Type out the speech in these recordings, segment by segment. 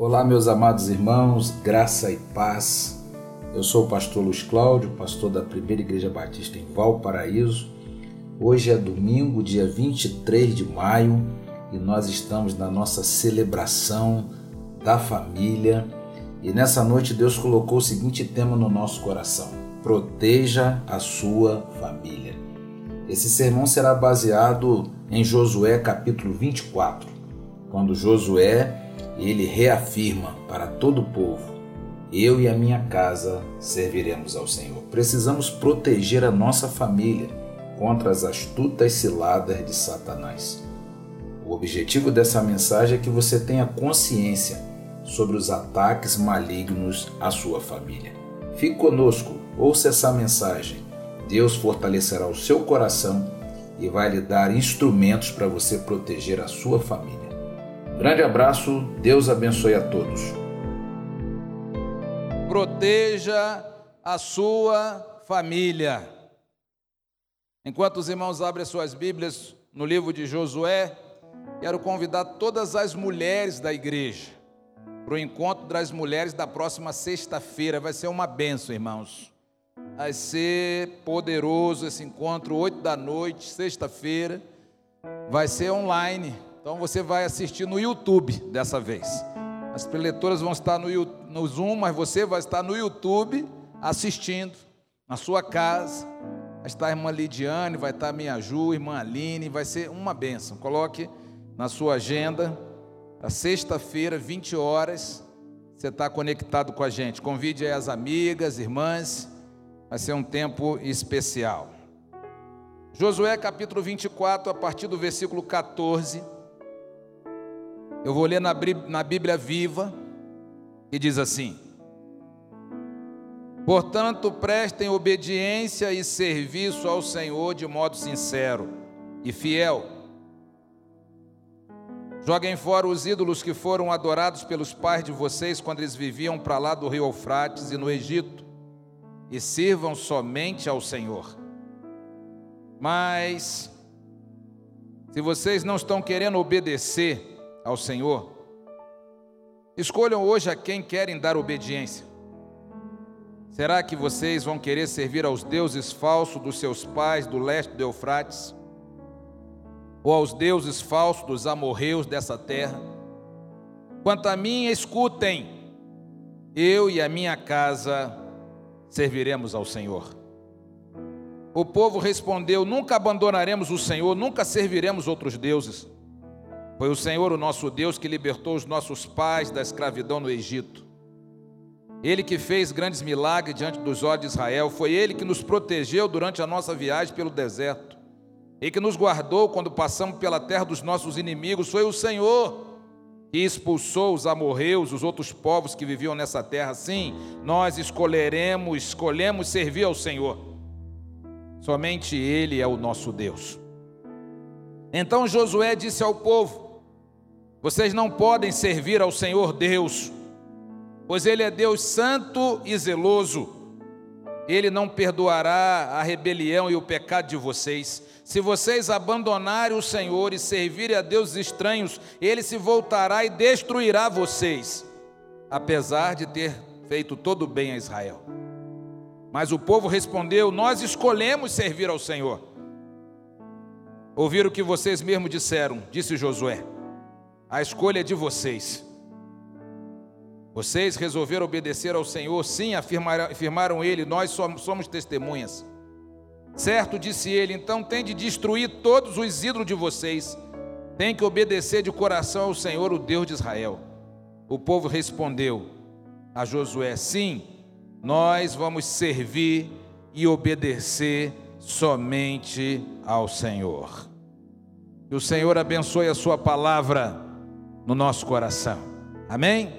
Olá, meus amados irmãos, graça e paz. Eu sou o pastor Luiz Cláudio, pastor da Primeira Igreja Batista em Valparaíso. Hoje é domingo, dia 23 de maio, e nós estamos na nossa celebração da família. E nessa noite Deus colocou o seguinte tema no nosso coração: Proteja a sua família. Esse sermão será baseado em Josué capítulo 24, quando Josué ele reafirma para todo o povo: Eu e a minha casa serviremos ao Senhor. Precisamos proteger a nossa família contra as astutas ciladas de Satanás. O objetivo dessa mensagem é que você tenha consciência sobre os ataques malignos à sua família. Fique conosco, ouça essa mensagem. Deus fortalecerá o seu coração e vai lhe dar instrumentos para você proteger a sua família. Grande abraço, Deus abençoe a todos. Proteja a sua família. Enquanto os irmãos abrem suas Bíblias no livro de Josué, quero convidar todas as mulheres da igreja para o encontro das mulheres da próxima sexta-feira. Vai ser uma benção, irmãos. Vai ser poderoso esse encontro, oito da noite, sexta-feira. Vai ser online. Então você vai assistir no YouTube dessa vez. As preletoras vão estar no, no Zoom, mas você vai estar no YouTube assistindo, na sua casa. Vai estar a irmã Lidiane, vai estar a minha Ju, a irmã Aline, vai ser uma benção. Coloque na sua agenda, a sexta-feira, 20 horas, você está conectado com a gente. Convide aí as amigas, irmãs, vai ser um tempo especial. Josué capítulo 24, a partir do versículo 14. Eu vou ler na, Bíblia viva e diz assim: Portanto, prestem obediência e serviço ao Senhor de modo sincero e fiel. Joguem fora os ídolos que foram adorados pelos pais de vocês quando eles viviam para lá do rio Eufrates e no Egito, e sirvam somente ao Senhor. Mas, se vocês não estão querendo obedecer, ao Senhor. Escolham hoje a quem querem dar obediência. Será que vocês vão querer servir aos deuses falsos dos seus pais do leste do Eufrates? Ou aos deuses falsos dos amorreus dessa terra? Quanto a mim, escutem, eu e a minha casa serviremos ao Senhor. O povo respondeu: Nunca abandonaremos o Senhor, nunca serviremos outros deuses. Foi o Senhor, o nosso Deus, que libertou os nossos pais da escravidão no Egito. Ele que fez grandes milagres diante dos olhos de Israel, foi ele que nos protegeu durante a nossa viagem pelo deserto, e que nos guardou quando passamos pela terra dos nossos inimigos. Foi o Senhor que expulsou os amorreus, os outros povos que viviam nessa terra. Sim, nós escolheremos, escolhemos servir ao Senhor. Somente Ele é o nosso Deus. Então Josué disse ao povo: vocês não podem servir ao Senhor Deus, pois Ele é Deus santo e zeloso. Ele não perdoará a rebelião e o pecado de vocês. Se vocês abandonarem o Senhor e servirem a deuses estranhos, Ele se voltará e destruirá vocês, apesar de ter feito todo o bem a Israel. Mas o povo respondeu: Nós escolhemos servir ao Senhor. Ouviram o que vocês mesmos disseram, disse Josué. A escolha é de vocês. Vocês resolveram obedecer ao Senhor, sim, afirmaram, afirmaram ele, nós somos, testemunhas. Certo, disse ele, então tem de destruir todos os ídolos de vocês, tem que obedecer de coração ao Senhor, o Deus de Israel. O povo respondeu a Josué: sim, nós vamos servir e obedecer somente ao Senhor. Que o Senhor abençoe a Sua palavra no nosso coração. Amém?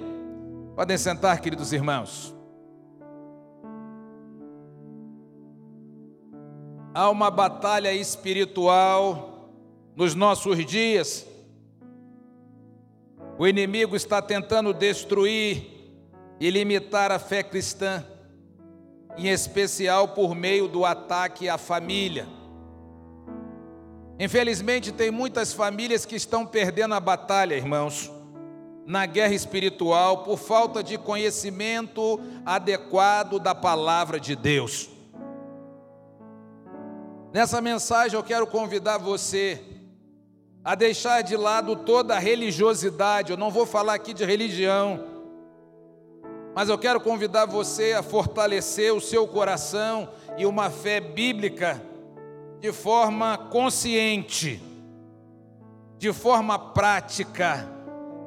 Podem sentar, queridos irmãos. Há uma batalha espiritual nos nossos dias. O inimigo está tentando destruir e limitar a fé cristã, em especial por meio do ataque à família. Infelizmente, tem muitas famílias que estão perdendo a batalha, irmãos. na guerra espiritual por falta de conhecimento adequado da palavra de Deus. Nessa mensagem eu quero convidar você a deixar de lado toda a religiosidade. Eu não vou falar aqui de religião, mas eu quero convidar você a fortalecer o seu coração e uma fé bíblica de forma consciente, de forma prática.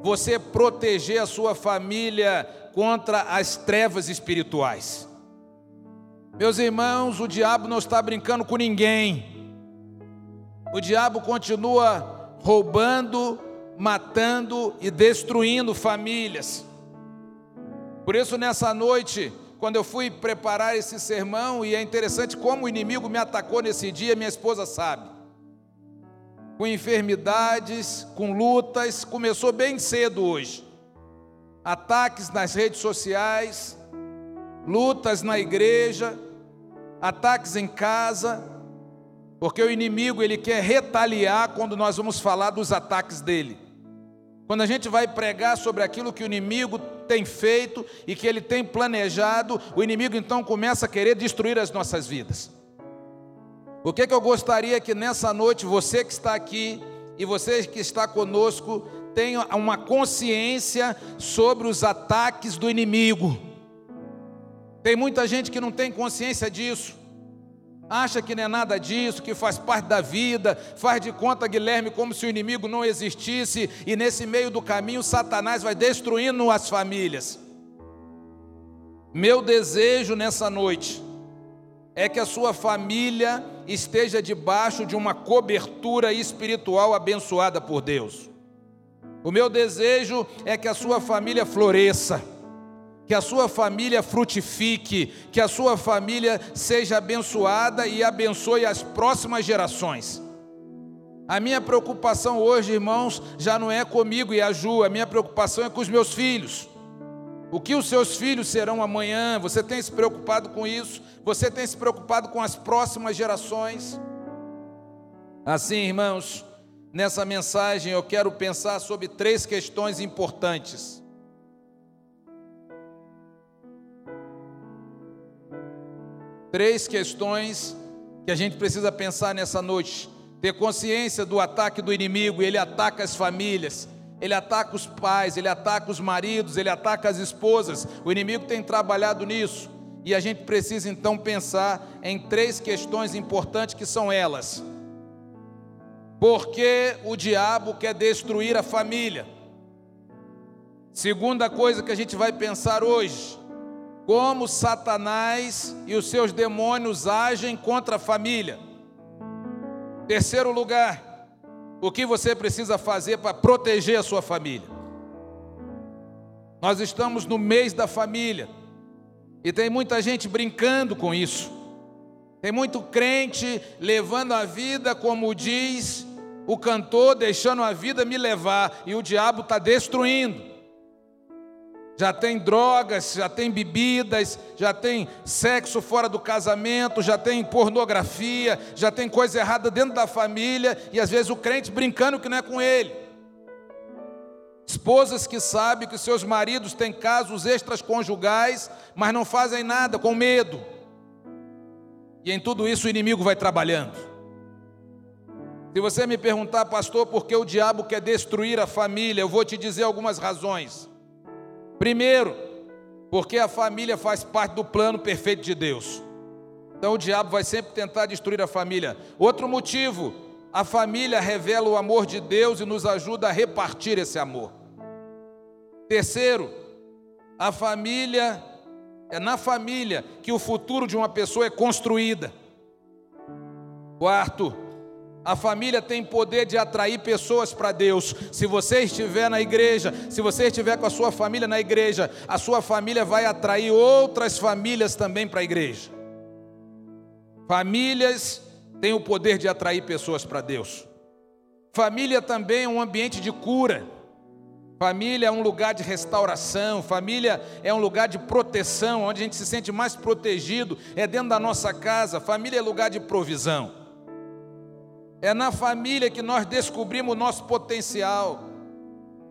Você proteger a sua família contra as trevas espirituais. Meus irmãos, o diabo não está brincando com ninguém. O diabo continua roubando, matando e destruindo famílias. Por isso, nessa noite, quando eu fui preparar esse sermão, e é interessante como o inimigo me atacou nesse dia, minha esposa sabe. Com enfermidades, com lutas, começou bem cedo hoje. Ataques nas redes sociais, lutas na igreja, ataques em casa, porque o inimigo ele quer retaliar quando nós vamos falar dos ataques dele. Quando a gente vai pregar sobre aquilo que o inimigo tem feito e que ele tem planejado, o inimigo então começa a querer destruir as nossas vidas. O que, que eu gostaria que nessa noite você que está aqui e você que está conosco tenha uma consciência sobre os ataques do inimigo. Tem muita gente que não tem consciência disso. Acha que não é nada disso, que faz parte da vida, faz de conta, Guilherme, como se o inimigo não existisse, e nesse meio do caminho Satanás vai destruindo as famílias. Meu desejo nessa noite é que a sua família esteja debaixo de uma cobertura espiritual abençoada por Deus. O meu desejo é que a sua família floresça que a sua família frutifique, que a sua família seja abençoada e abençoe as próximas gerações. A minha preocupação hoje, irmãos, já não é comigo e a Ju, a minha preocupação é com os meus filhos. O que os seus filhos serão amanhã? Você tem se preocupado com isso? Você tem se preocupado com as próximas gerações? Assim, irmãos, nessa mensagem eu quero pensar sobre três questões importantes. Três questões que a gente precisa pensar nessa noite. Ter consciência do ataque do inimigo, ele ataca as famílias, ele ataca os pais, ele ataca os maridos, ele ataca as esposas. O inimigo tem trabalhado nisso. E a gente precisa então pensar em três questões importantes que são elas. Porque o diabo quer destruir a família? Segunda coisa que a gente vai pensar hoje, como Satanás e os seus demônios agem contra a família. Terceiro lugar, o que você precisa fazer para proteger a sua família. Nós estamos no mês da família e tem muita gente brincando com isso. Tem muito crente levando a vida, como diz o cantor, deixando a vida me levar, e o diabo está destruindo já tem drogas, já tem bebidas, já tem sexo fora do casamento, já tem pornografia, já tem coisa errada dentro da família e às vezes o crente brincando que não é com ele. Esposas que sabem que seus maridos têm casos extraconjugais, mas não fazem nada com medo. E em tudo isso o inimigo vai trabalhando. Se você me perguntar, pastor, por que o diabo quer destruir a família, eu vou te dizer algumas razões. Primeiro, porque a família faz parte do plano perfeito de Deus. Então o diabo vai sempre tentar destruir a família. Outro motivo, a família revela o amor de Deus e nos ajuda a repartir esse amor. Terceiro, a família é na família que o futuro de uma pessoa é construída. Quarto, a família tem poder de atrair pessoas para Deus. Se você estiver na igreja, se você estiver com a sua família na igreja, a sua família vai atrair outras famílias também para a igreja. Famílias têm o poder de atrair pessoas para Deus. Família também é um ambiente de cura. Família é um lugar de restauração, família é um lugar de proteção, onde a gente se sente mais protegido, é dentro da nossa casa. Família é lugar de provisão. É na família que nós descobrimos o nosso potencial.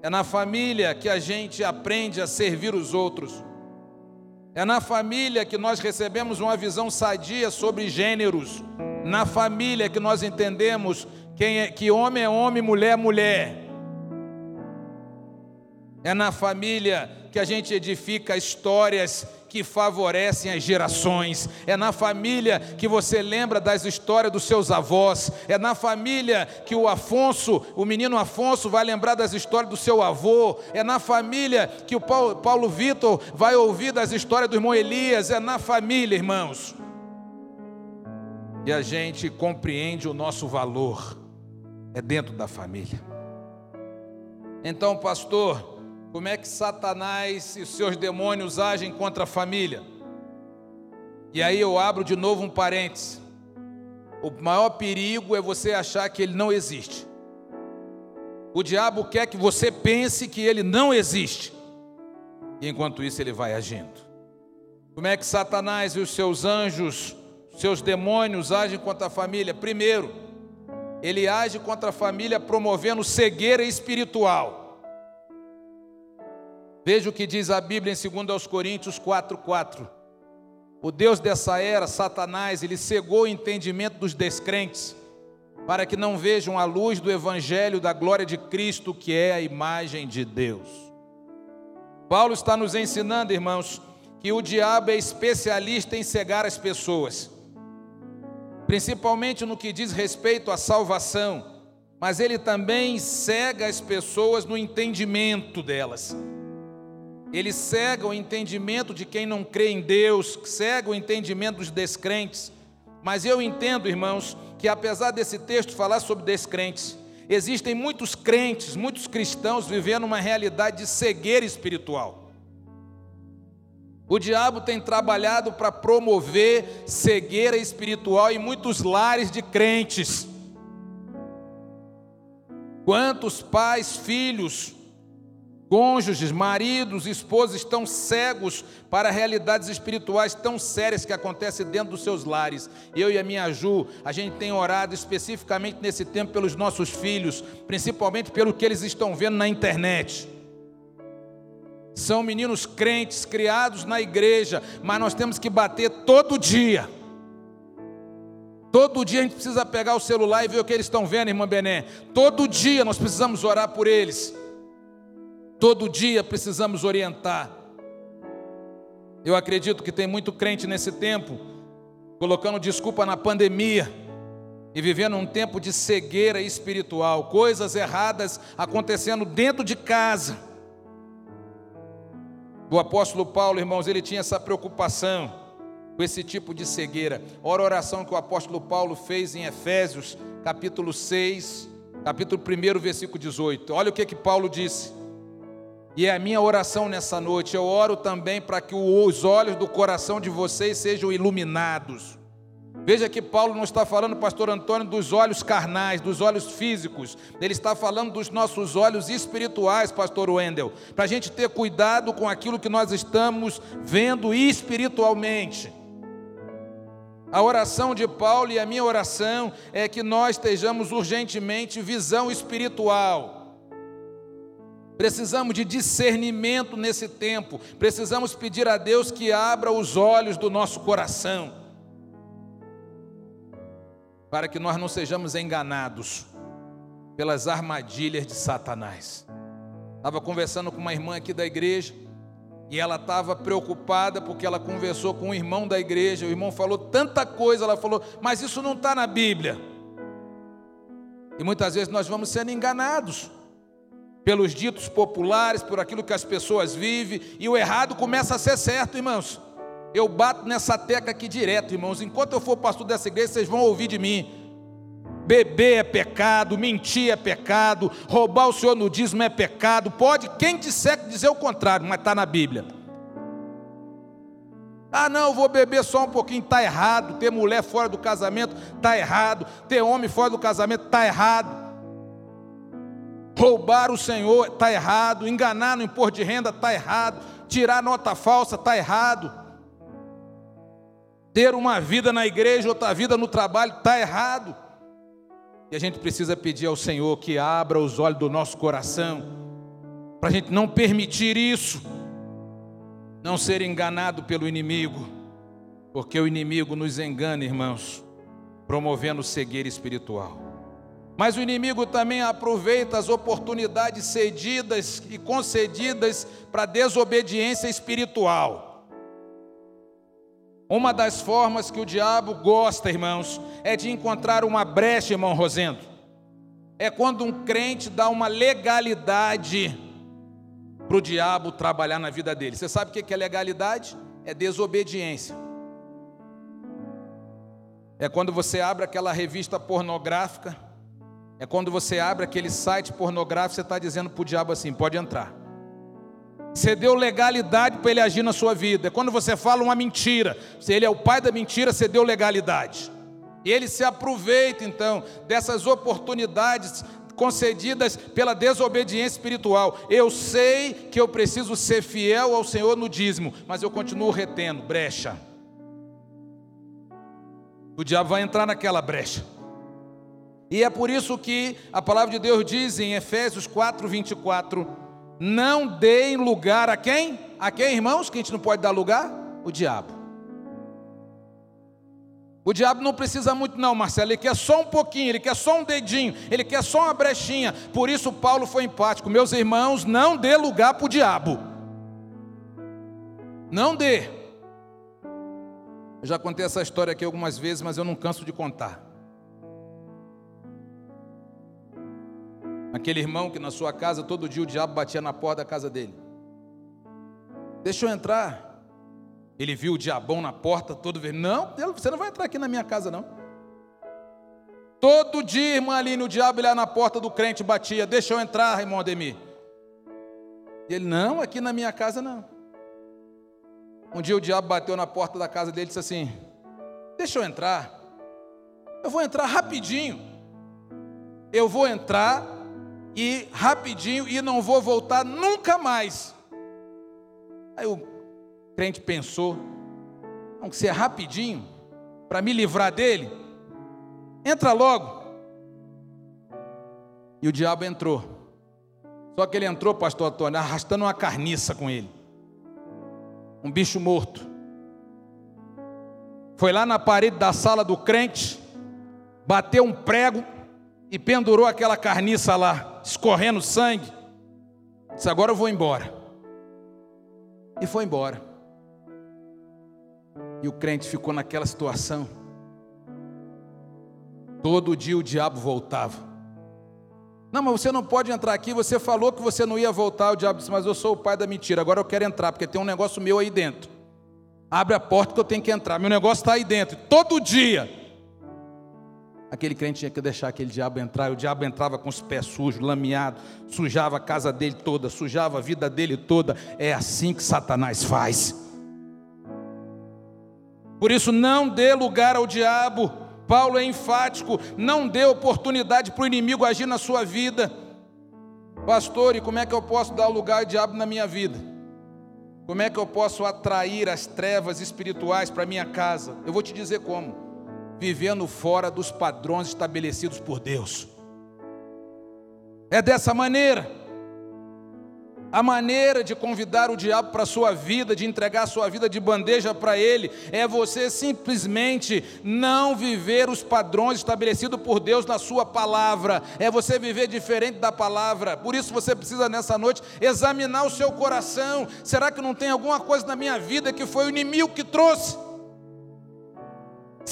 É na família que a gente aprende a servir os outros. É na família que nós recebemos uma visão sadia sobre gêneros. Na família que nós entendemos quem é, que homem é homem, mulher é mulher. É na família que a gente edifica histórias que favorecem as gerações. É na família que você lembra das histórias dos seus avós. É na família que o Afonso, o menino Afonso, vai lembrar das histórias do seu avô. É na família que o Paulo, Paulo Vitor vai ouvir das histórias do irmão Elias. É na família, irmãos. E a gente compreende o nosso valor. É dentro da família. Então, pastor, como é que Satanás e os seus demônios agem contra a família. E aí eu abro de novo um parêntese. O maior perigo é você achar que ele não existe. O diabo quer que você pense que ele não existe. E enquanto isso ele vai agindo. Como é que Satanás e os seus anjos, seus demônios agem contra a família? Primeiro, ele age contra a família promovendo cegueira espiritual. Veja o que diz a Bíblia em 2 Coríntios 4,4. O Deus dessa era, Satanás, ele cegou o entendimento dos descrentes, para que não vejam a luz do Evangelho da glória de Cristo, que é a imagem de Deus. Paulo está nos ensinando, irmãos, que o diabo é especialista em cegar as pessoas, principalmente no que diz respeito à salvação, mas ele também cega as pessoas no entendimento delas. Ele cega o entendimento de quem não crê em Deus, cega o entendimento dos descrentes. Mas eu entendo, irmãos, que apesar desse texto falar sobre descrentes, existem muitos crentes, muitos cristãos vivendo uma realidade de cegueira espiritual. O diabo tem trabalhado para promover cegueira espiritual em muitos lares de crentes. Quantos pais, filhos, Cônjuges, maridos, esposas estão cegos para realidades espirituais tão sérias que acontecem dentro dos seus lares. Eu e a minha Ju, a gente tem orado especificamente nesse tempo pelos nossos filhos, principalmente pelo que eles estão vendo na internet. São meninos crentes, criados na igreja, mas nós temos que bater todo dia. Todo dia a gente precisa pegar o celular e ver o que eles estão vendo, irmã Bené. Todo dia nós precisamos orar por eles. Todo dia precisamos orientar. Eu acredito que tem muito crente nesse tempo, colocando desculpa na pandemia e vivendo um tempo de cegueira espiritual, coisas erradas acontecendo dentro de casa. O apóstolo Paulo, irmãos, ele tinha essa preocupação com esse tipo de cegueira. Ora, a oração que o apóstolo Paulo fez em Efésios, capítulo 6, capítulo 1, versículo 18. Olha o que que Paulo disse: e é a minha oração nessa noite. Eu oro também para que os olhos do coração de vocês sejam iluminados. Veja que Paulo não está falando, pastor Antônio, dos olhos carnais, dos olhos físicos. Ele está falando dos nossos olhos espirituais, pastor Wendel. Para a gente ter cuidado com aquilo que nós estamos vendo espiritualmente. A oração de Paulo e a minha oração é que nós estejamos urgentemente visão espiritual Precisamos de discernimento nesse tempo. Precisamos pedir a Deus que abra os olhos do nosso coração, para que nós não sejamos enganados pelas armadilhas de Satanás. Estava conversando com uma irmã aqui da igreja e ela estava preocupada porque ela conversou com um irmão da igreja. O irmão falou tanta coisa, ela falou, mas isso não está na Bíblia. E muitas vezes nós vamos sendo enganados pelos ditos populares, por aquilo que as pessoas vivem, e o errado começa a ser certo, irmãos. Eu bato nessa tecla aqui direto, irmãos. Enquanto eu for pastor dessa igreja, vocês vão ouvir de mim. Beber é pecado, mentir é pecado, roubar o senhor no dízimo é pecado. Pode quem disser dizer o contrário, mas está na Bíblia. Ah, não, eu vou beber só um pouquinho, está errado. Ter mulher fora do casamento está errado. Ter homem fora do casamento está errado. Roubar o Senhor está errado, enganar no imposto de renda está errado, tirar nota falsa está errado, ter uma vida na igreja, outra vida no trabalho está errado. E a gente precisa pedir ao Senhor que abra os olhos do nosso coração, para a gente não permitir isso, não ser enganado pelo inimigo, porque o inimigo nos engana, irmãos, promovendo cegueira espiritual. Mas o inimigo também aproveita as oportunidades cedidas e concedidas para desobediência espiritual. Uma das formas que o diabo gosta, irmãos, é de encontrar uma brecha, irmão Rosendo. É quando um crente dá uma legalidade para o diabo trabalhar na vida dele. Você sabe o que é legalidade? É desobediência. É quando você abre aquela revista pornográfica, é quando você abre aquele site pornográfico, você está dizendo para o diabo assim: pode entrar. Você deu legalidade para ele agir na sua vida. Quando você fala uma mentira, se ele é o pai da mentira, você deu legalidade. E ele se aproveita então dessas oportunidades concedidas pela desobediência espiritual. Eu sei que eu preciso ser fiel ao Senhor no dízimo, mas eu continuo retendo brecha. O diabo vai entrar naquela brecha. E é por isso que a palavra de Deus diz em Efésios 4, 24: não deem lugar a quem? A quem, irmãos? Que a gente não pode dar lugar? O diabo. O diabo não precisa muito, não, Marcelo. Ele quer só um pouquinho, ele quer só um dedinho, ele quer só uma brechinha. Por isso, Paulo foi empático. Meus irmãos, não dê lugar para o diabo. Não dê. Eu já contei essa história aqui algumas vezes, mas eu não canso de contar. Aquele irmão que na sua casa todo dia o diabo batia na porta da casa dele. Deixa eu entrar. Ele viu o diabão na porta todo vez. Não, você não vai entrar aqui na minha casa, não. Todo dia, irmã Aline, o diabo lá na porta do crente batia. Deixa eu entrar, irmão Ademir. E ele, não, aqui na minha casa não. Um dia o diabo bateu na porta da casa dele e disse assim: Deixa eu entrar. Eu vou entrar rapidinho. Eu vou entrar e rapidinho e não vou voltar nunca mais. Aí o crente pensou, que ser rapidinho, para me livrar dele, entra logo. E o diabo entrou. Só que ele entrou, pastor Antônio, arrastando uma carniça com ele. Um bicho morto. Foi lá na parede da sala do crente, bateu um prego e pendurou aquela carniça lá escorrendo sangue. Disse: Agora eu vou embora. E foi embora. E o crente ficou naquela situação. Todo dia o diabo voltava. Não, mas você não pode entrar aqui. Você falou que você não ia voltar. O diabo disse: Mas eu sou o pai da mentira. Agora eu quero entrar, porque tem um negócio meu aí dentro. Abre a porta que eu tenho que entrar. Meu negócio está aí dentro. Todo dia aquele crente tinha que deixar aquele diabo entrar, e o diabo entrava com os pés sujos, lameado, sujava a casa dele toda, sujava a vida dele toda. É assim que Satanás faz. Por isso, não dê lugar ao diabo. Paulo é enfático: não dê oportunidade para o inimigo agir na sua vida. Pastor, e como é que eu posso dar lugar ao diabo na minha vida? Como é que eu posso atrair as trevas espirituais para minha casa? Eu vou te dizer como vivendo fora dos padrões estabelecidos por Deus. É dessa maneira. A maneira de convidar o diabo para a sua vida, de entregar a sua vida de bandeja para ele, é você simplesmente não viver os padrões estabelecidos por Deus na sua palavra, é você viver diferente da palavra. Por isso você precisa nessa noite examinar o seu coração. Será que não tem alguma coisa na minha vida que foi o inimigo que trouxe?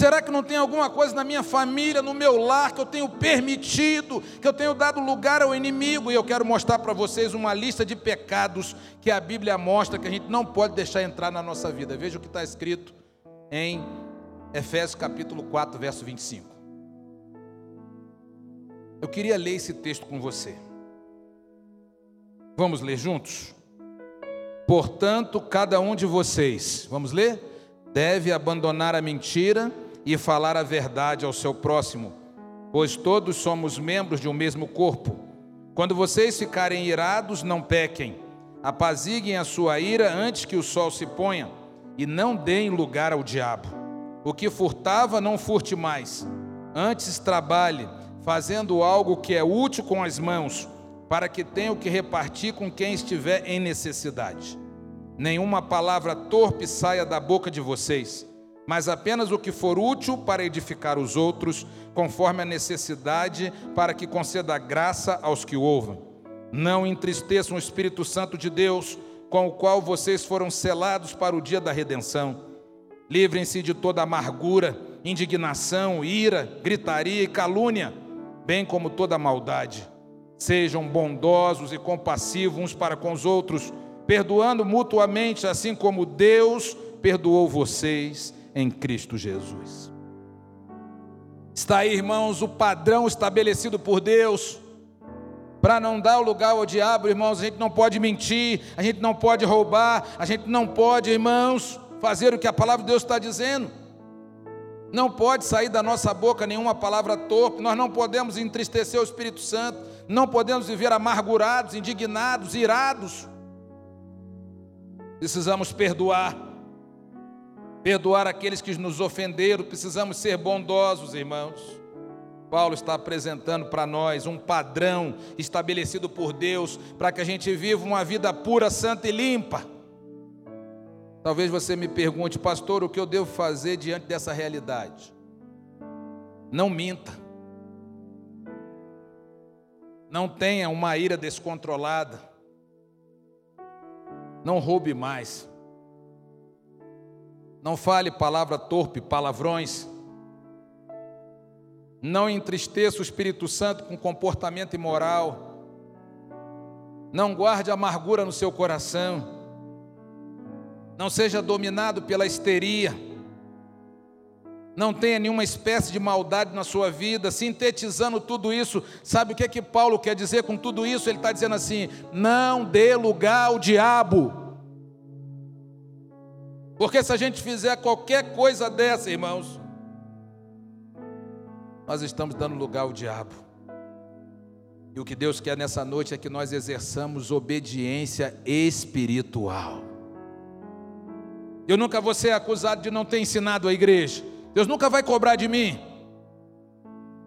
Será que não tem alguma coisa na minha família, no meu lar, que eu tenho permitido, que eu tenho dado lugar ao inimigo? E eu quero mostrar para vocês uma lista de pecados que a Bíblia mostra que a gente não pode deixar entrar na nossa vida. Veja o que está escrito em Efésios capítulo 4, verso 25. Eu queria ler esse texto com você. Vamos ler juntos? Portanto, cada um de vocês, vamos ler? deve abandonar a mentira e falar a verdade ao seu próximo, pois todos somos membros de um mesmo corpo. Quando vocês ficarem irados, não pequem, apaziguem a sua ira antes que o sol se ponha, e não deem lugar ao diabo. O que furtava, não furte mais, antes trabalhe, fazendo algo que é útil com as mãos, para que tenham que repartir com quem estiver em necessidade. Nenhuma palavra torpe saia da boca de vocês, mas apenas o que for útil para edificar os outros, conforme a necessidade, para que conceda graça aos que ouvem. Não entristeçam o Espírito Santo de Deus, com o qual vocês foram selados para o dia da redenção. Livrem-se de toda amargura, indignação, ira, gritaria e calúnia, bem como toda maldade. Sejam bondosos e compassivos uns para com os outros, perdoando mutuamente, assim como Deus perdoou vocês em Cristo Jesus. Está aí, irmãos, o padrão estabelecido por Deus. Para não dar o lugar ao diabo, irmãos, a gente não pode mentir, a gente não pode roubar, a gente não pode, irmãos, fazer o que a palavra de Deus está dizendo. Não pode sair da nossa boca nenhuma palavra torpe, nós não podemos entristecer o Espírito Santo, não podemos viver amargurados, indignados, irados. Precisamos perdoar, perdoar aqueles que nos ofenderam, precisamos ser bondosos, irmãos. Paulo está apresentando para nós um padrão estabelecido por Deus para que a gente viva uma vida pura, santa e limpa. Talvez você me pergunte, pastor, o que eu devo fazer diante dessa realidade? Não minta. Não tenha uma ira descontrolada. Não roube mais. Não fale palavra torpe, palavrões. Não entristeça o Espírito Santo com comportamento imoral. Não guarde amargura no seu coração. Não seja dominado pela histeria não tenha nenhuma espécie de maldade na sua vida, sintetizando tudo isso, sabe o que é que Paulo quer dizer com tudo isso? Ele está dizendo assim: não dê lugar ao diabo, porque se a gente fizer qualquer coisa dessa, irmãos, nós estamos dando lugar ao diabo. E o que Deus quer nessa noite é que nós exerçamos obediência espiritual. Eu nunca vou ser acusado de não ter ensinado a igreja. Deus nunca vai cobrar de mim.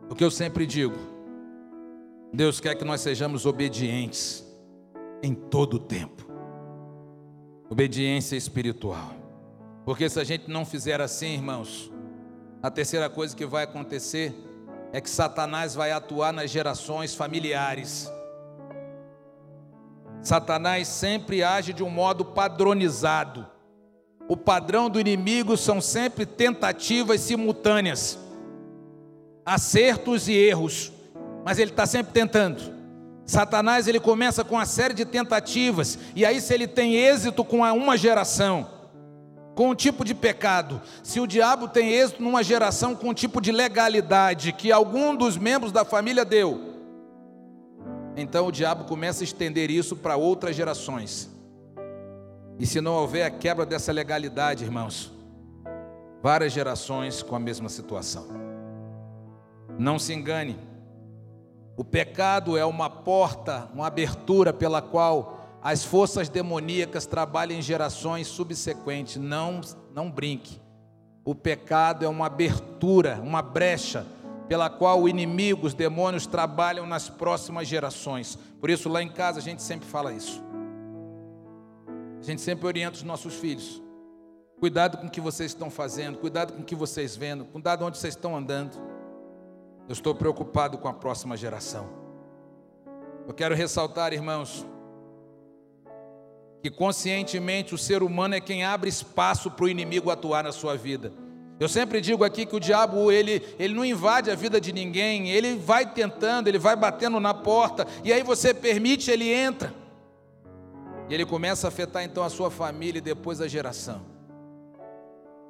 O que eu sempre digo, Deus quer que nós sejamos obedientes em todo o tempo. Obediência espiritual. Porque se a gente não fizer assim, irmãos, a terceira coisa que vai acontecer é que Satanás vai atuar nas gerações familiares. Satanás sempre age de um modo padronizado. O padrão do inimigo são sempre tentativas simultâneas, acertos e erros, mas ele está sempre tentando. Satanás ele começa com uma série de tentativas, e aí, se ele tem êxito com uma geração, com um tipo de pecado, se o diabo tem êxito numa geração com um tipo de legalidade que algum dos membros da família deu, então o diabo começa a estender isso para outras gerações. E se não houver a quebra dessa legalidade, irmãos, várias gerações com a mesma situação. Não se engane, o pecado é uma porta, uma abertura pela qual as forças demoníacas trabalham em gerações subsequentes. Não, não brinque. O pecado é uma abertura, uma brecha pela qual o inimigo, os demônios trabalham nas próximas gerações. Por isso, lá em casa a gente sempre fala isso. A gente sempre orienta os nossos filhos. Cuidado com o que vocês estão fazendo, cuidado com o que vocês vendo, cuidado onde vocês estão andando. Eu estou preocupado com a próxima geração. Eu quero ressaltar, irmãos, que conscientemente o ser humano é quem abre espaço para o inimigo atuar na sua vida. Eu sempre digo aqui que o diabo ele, ele não invade a vida de ninguém, ele vai tentando, ele vai batendo na porta, e aí você permite, ele entra. E ele começa a afetar então a sua família e depois a geração.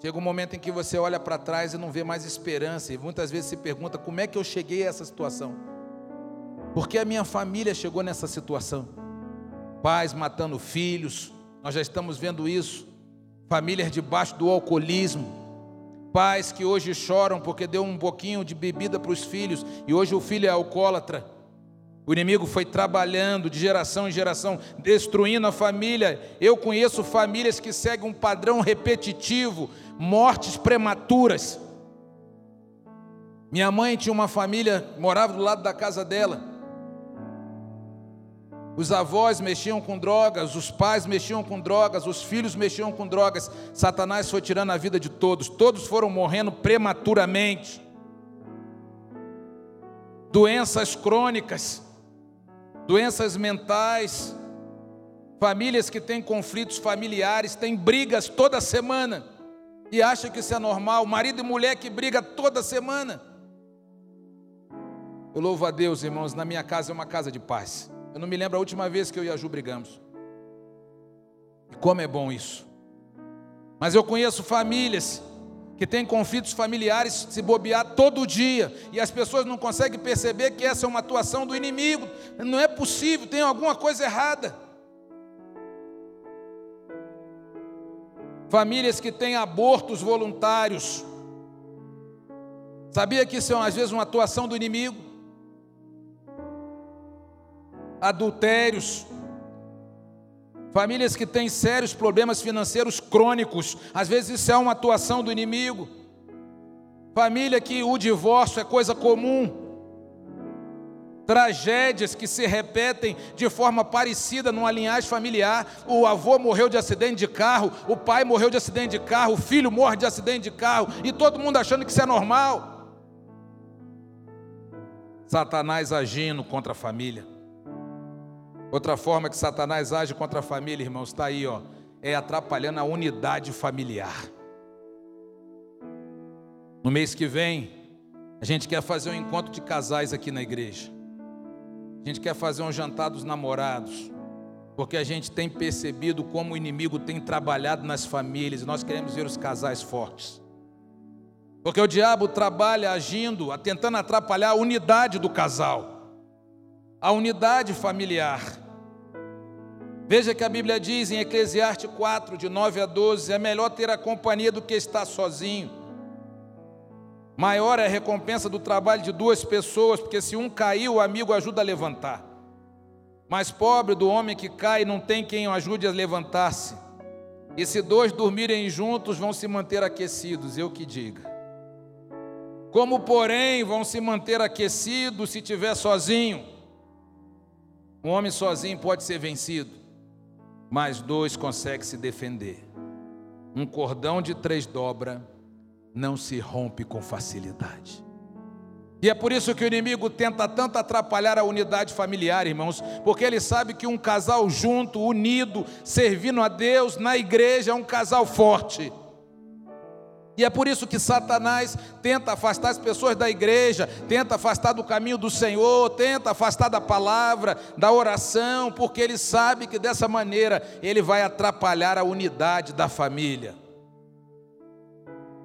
Chega um momento em que você olha para trás e não vê mais esperança, e muitas vezes se pergunta: como é que eu cheguei a essa situação? Por que a minha família chegou nessa situação? Pais matando filhos, nós já estamos vendo isso. Famílias debaixo do alcoolismo, pais que hoje choram porque deu um pouquinho de bebida para os filhos e hoje o filho é alcoólatra. O inimigo foi trabalhando de geração em geração, destruindo a família. Eu conheço famílias que seguem um padrão repetitivo, mortes prematuras. Minha mãe tinha uma família, morava do lado da casa dela. Os avós mexiam com drogas, os pais mexiam com drogas, os filhos mexiam com drogas. Satanás foi tirando a vida de todos, todos foram morrendo prematuramente. Doenças crônicas, doenças mentais, famílias que têm conflitos familiares, têm brigas toda semana e acha que isso é normal. Marido e mulher que briga toda semana. Eu louvo a Deus, irmãos, na minha casa é uma casa de paz. Eu não me lembro a última vez que eu e a Ju brigamos. E como é bom isso. Mas eu conheço famílias que têm conflitos familiares se bobear todo dia e as pessoas não conseguem perceber que essa é uma atuação do inimigo. Não é possível, tem alguma coisa errada. Famílias que têm abortos voluntários. Sabia que isso é às vezes uma atuação do inimigo? Adultérios, famílias que têm sérios problemas financeiros crônicos, às vezes isso é uma atuação do inimigo, família que o divórcio é coisa comum, tragédias que se repetem de forma parecida numa linhagem familiar. O avô morreu de acidente de carro, o pai morreu de acidente de carro, o filho morre de acidente de carro, e todo mundo achando que isso é normal. Satanás agindo contra a família. Outra forma que Satanás age contra a família, irmãos, está aí, ó, é atrapalhando a unidade familiar. No mês que vem, a gente quer fazer um encontro de casais aqui na igreja. A gente quer fazer um jantar dos namorados, porque a gente tem percebido como o inimigo tem trabalhado nas famílias e nós queremos ver os casais fortes. Porque o diabo trabalha agindo, tentando atrapalhar a unidade do casal, a unidade familiar. Veja que a Bíblia diz em Eclesiastes 4, de 9 a 12: é melhor ter a companhia do que estar sozinho. Maior é a recompensa do trabalho de duas pessoas, porque se um cair, o amigo ajuda a levantar. Mais pobre do homem que cai, não tem quem o ajude a levantar-se. E se dois dormirem juntos, vão se manter aquecidos, eu que diga. Como, porém, vão se manter aquecidos se estiver sozinho? Um homem sozinho pode ser vencido mas dois conseguem se defender. Um cordão de três dobra não se rompe com facilidade. E é por isso que o inimigo tenta tanto atrapalhar a unidade familiar, irmãos, porque ele sabe que um casal junto, unido, servindo a Deus na igreja é um casal forte. E é por isso que Satanás tenta afastar as pessoas da igreja, tenta afastar do caminho do Senhor, tenta afastar da palavra, da oração, porque ele sabe que dessa maneira ele vai atrapalhar a unidade da família.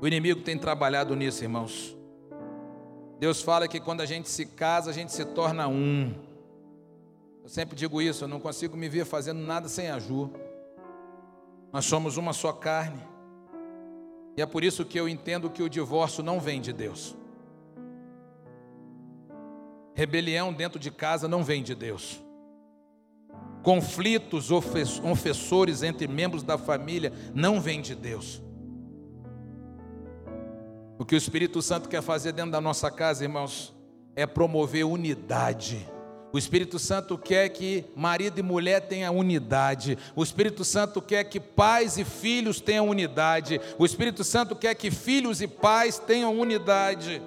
O inimigo tem trabalhado nisso, irmãos. Deus fala que quando a gente se casa, a gente se torna um. Eu sempre digo isso, eu não consigo me ver fazendo nada sem a Ju. Nós somos uma só carne. E é por isso que eu entendo que o divórcio não vem de Deus. Rebelião dentro de casa não vem de Deus. Conflitos ofensores entre membros da família não vem de Deus. O que o Espírito Santo quer fazer dentro da nossa casa, irmãos, é promover unidade o Espírito Santo quer que marido e mulher tenham unidade. O Espírito Santo quer que pais e filhos tenham unidade. O Espírito Santo quer que filhos e pais tenham unidade.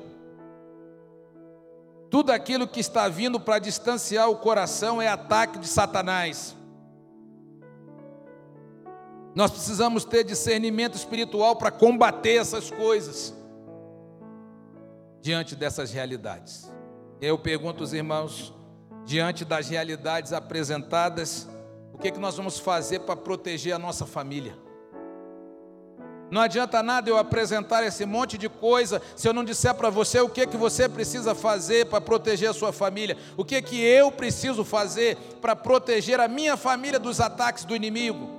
Tudo aquilo que está vindo para distanciar o coração é ataque de Satanás. Nós precisamos ter discernimento espiritual para combater essas coisas diante dessas realidades. Eu pergunto aos irmãos, diante das realidades apresentadas, o que, é que nós vamos fazer para proteger a nossa família? Não adianta nada eu apresentar esse monte de coisa se eu não disser para você o que, é que você precisa fazer para proteger a sua família, o que, é que eu preciso fazer para proteger a minha família dos ataques do inimigo.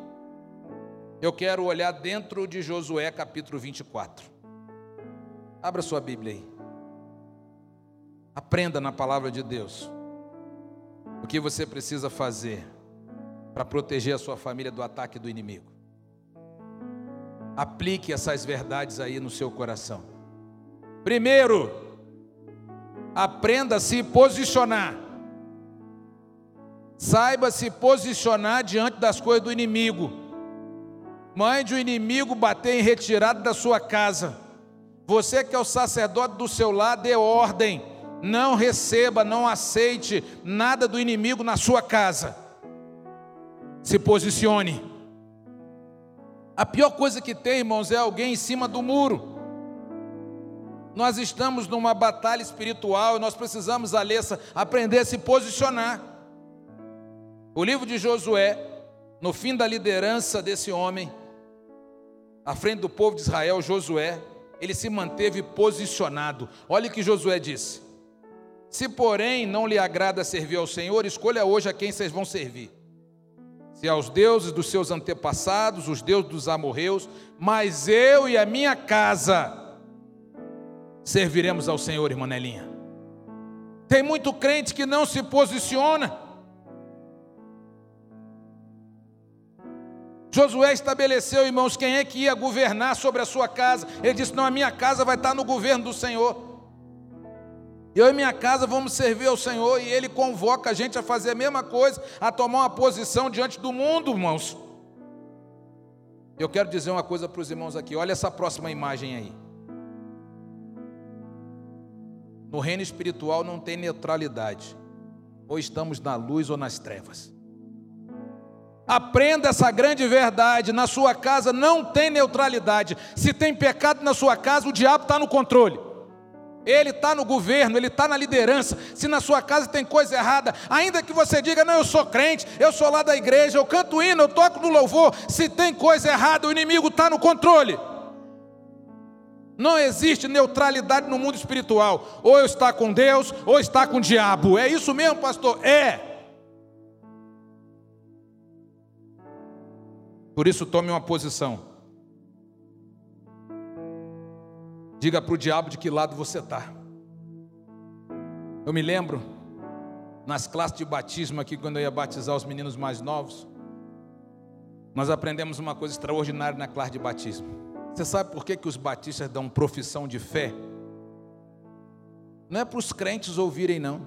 Eu quero olhar dentro de Josué capítulo 24. Abra sua Bíblia aí. Aprenda na palavra de Deus. O que você precisa fazer para proteger a sua família do ataque do inimigo? Aplique essas verdades aí no seu coração. Primeiro, aprenda a se posicionar. Saiba se posicionar diante das coisas do inimigo. Mande o inimigo bater em retirada da sua casa. Você que é o sacerdote do seu lado, dê ordem. Não receba, não aceite nada do inimigo na sua casa. Se posicione. A pior coisa que tem, irmãos, é alguém em cima do muro. Nós estamos numa batalha espiritual e nós precisamos, Alessa, aprender a se posicionar. O livro de Josué, no fim da liderança desse homem, à frente do povo de Israel, Josué, ele se manteve posicionado. Olha o que Josué disse: Se, porém, não lhe agrada servir ao Senhor, escolha hoje a quem vocês vão servir. Se aos deuses dos seus antepassados, os deuses dos amorreus, mas eu e a minha casa serviremos ao Senhor, irmã Nelinha. Tem muito crente que não se posiciona. Josué estabeleceu, irmãos, quem é que ia governar sobre a sua casa. Ele disse: Não, a minha casa vai estar no governo do Senhor. Eu e minha casa vamos servir ao Senhor. E ele convoca a gente a fazer a mesma coisa, a tomar uma posição diante do mundo, irmãos. Eu quero dizer uma coisa para os irmãos aqui: olha essa próxima imagem aí. No reino espiritual não tem neutralidade. Ou estamos na luz ou nas trevas. Aprenda essa grande verdade. Na sua casa não tem neutralidade. Se tem pecado na sua casa, o diabo está no controle. Ele está no governo, ele está na liderança. Se na sua casa tem coisa errada, ainda que você diga, não, eu sou crente, eu sou lá da igreja, eu canto hino, eu toco no louvor. Se tem coisa errada, o inimigo está no controle. Não existe neutralidade no mundo espiritual. Ou está com Deus, ou está com o diabo. É isso mesmo, pastor? É. Por isso, tome uma posição. Diga para o diabo de que lado você está. Eu me lembro, nas classes de batismo aqui, quando eu ia batizar os meninos mais novos, nós aprendemos uma coisa extraordinária na classe de batismo. Você sabe por que, que os batistas dão profissão de fé? Não é para os crentes ouvirem, não.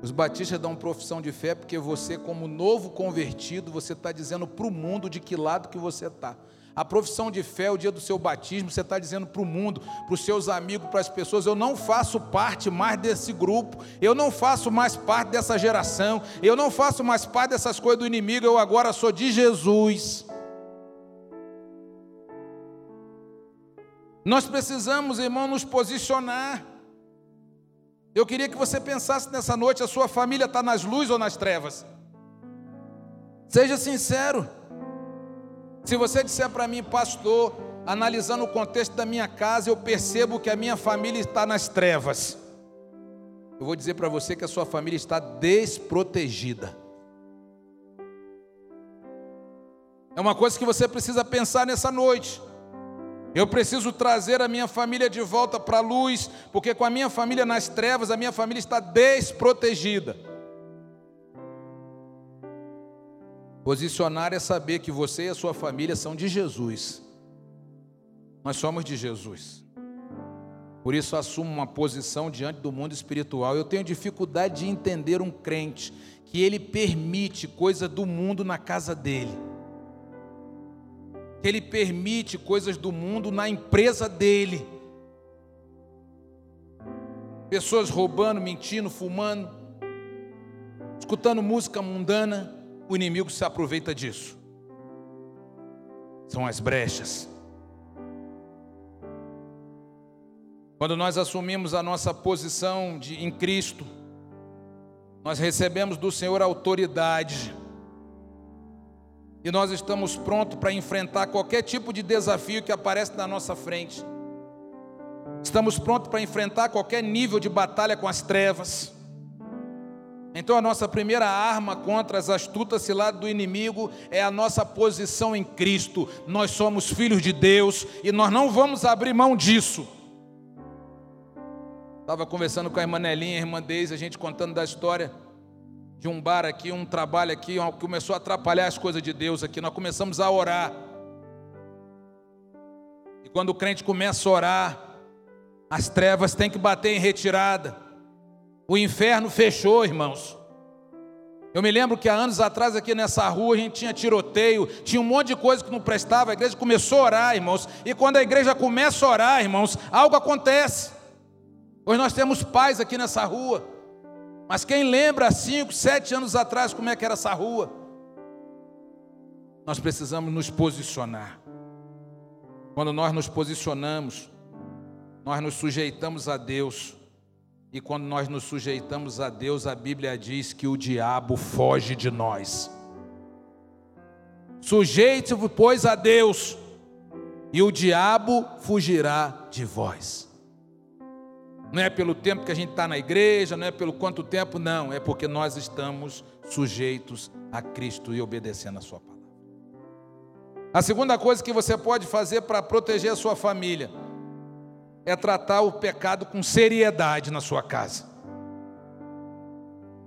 Os batistas dão profissão de fé porque você, como novo convertido, você está dizendo para o mundo de que lado que você está. A profissão de fé, o dia do seu batismo, você está dizendo para o mundo, para os seus amigos, para as pessoas: eu não faço parte mais desse grupo, eu não faço mais parte dessa geração, eu não faço mais parte dessas coisas do inimigo, eu agora sou de Jesus. Nós precisamos, irmão, nos posicionar. Eu queria que você pensasse nessa noite: a sua família está nas luzes ou nas trevas? Seja sincero. Se você disser para mim, pastor, analisando o contexto da minha casa, eu percebo que a minha família está nas trevas. Eu vou dizer para você que a sua família está desprotegida. É uma coisa que você precisa pensar nessa noite. Eu preciso trazer a minha família de volta para a luz, porque com a minha família nas trevas, a minha família está desprotegida. Posicionar é saber que você e a sua família são de Jesus. Nós somos de Jesus. Por isso assumo uma posição diante do mundo espiritual. Eu tenho dificuldade de entender um crente que ele permite coisa do mundo na casa dele que Ele permite coisas do mundo na empresa dele. Pessoas roubando, mentindo, fumando, escutando música mundana, o inimigo se aproveita disso. São as brechas. Quando nós assumimos a nossa posição de, em Cristo, nós recebemos do Senhor autoridade e nós estamos prontos para enfrentar qualquer tipo de desafio que aparece na nossa frente. Estamos prontos para enfrentar qualquer nível de batalha com as trevas. Então, a nossa primeira arma contra as astutas ciladas do inimigo é a nossa posição em Cristo. Nós somos filhos de Deus e nós não vamos abrir mão disso. Estava conversando com a irmã Nelinha, a irmã Deise, a gente contando da história de um bar aqui, um trabalho aqui, começou a atrapalhar as coisas de Deus aqui. Nós começamos a orar. E quando o crente começa a orar, as trevas têm que bater em retirada. O inferno fechou, irmãos. Eu me lembro que há anos atrás, aqui nessa rua, a gente tinha tiroteio, tinha um monte de coisa que não prestava. A igreja começou a orar, irmãos. E quando a igreja começa a orar, irmãos, algo acontece. Hoje nós temos paz aqui nessa rua. Mas quem lembra cinco, sete anos atrás como é que era essa rua? Nós precisamos nos posicionar. Quando nós nos posicionamos, nós nos sujeitamos a Deus. E quando nós nos sujeitamos a Deus, a Bíblia diz que o diabo foge de nós. Sujeite-vos, pois, a Deus, e o diabo fugirá de vós. Não é pelo tempo que a gente está na igreja, não é pelo quanto tempo, não, é porque nós estamos sujeitos a Cristo e obedecendo a Sua palavra. A segunda coisa que você pode fazer para proteger a sua família é tratar o pecado com seriedade na sua casa.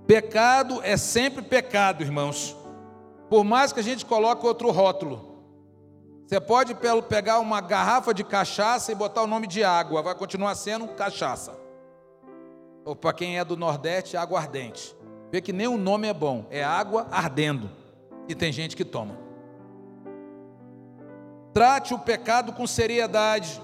Pecado é sempre pecado, irmãos. Por mais que a gente coloque outro rótulo. Você pode pegar uma garrafa de cachaça e botar o nome de água, vai continuar sendo cachaça. Ou para quem é do Nordeste, água ardente. Vê que nem o nome é bom, é água ardendo. E tem gente que toma. Trate o pecado com seriedade.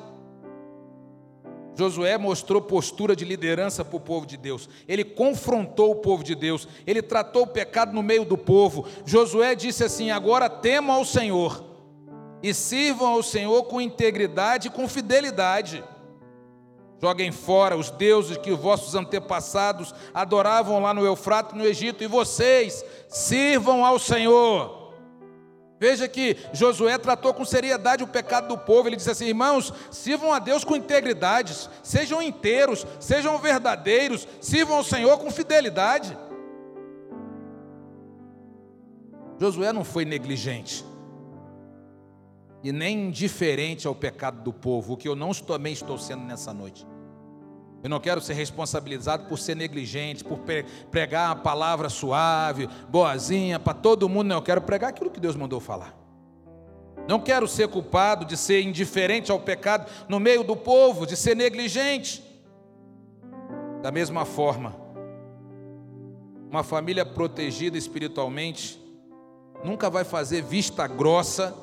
Josué mostrou postura de liderança para o povo de Deus. Ele confrontou o povo de Deus. Ele tratou o pecado no meio do povo. Josué disse assim: Agora temam ao Senhor e sirvam ao Senhor com integridade e com fidelidade. Joguem fora os deuses que os vossos antepassados adoravam lá no Eufrato, no Egito, e vocês sirvam ao Senhor. Veja que Josué tratou com seriedade o pecado do povo. Ele disse assim: irmãos, sirvam a Deus com integridade, sejam inteiros, sejam verdadeiros, sirvam ao Senhor com fidelidade. Josué não foi negligente e nem indiferente ao pecado do povo, o que eu não também estou sendo nessa noite. Eu não quero ser responsabilizado por ser negligente, por pregar uma palavra suave, boazinha para todo mundo. Não, eu quero pregar aquilo que Deus mandou falar. Não quero ser culpado de ser indiferente ao pecado no meio do povo, de ser negligente. Da mesma forma, uma família protegida espiritualmente nunca vai fazer vista grossa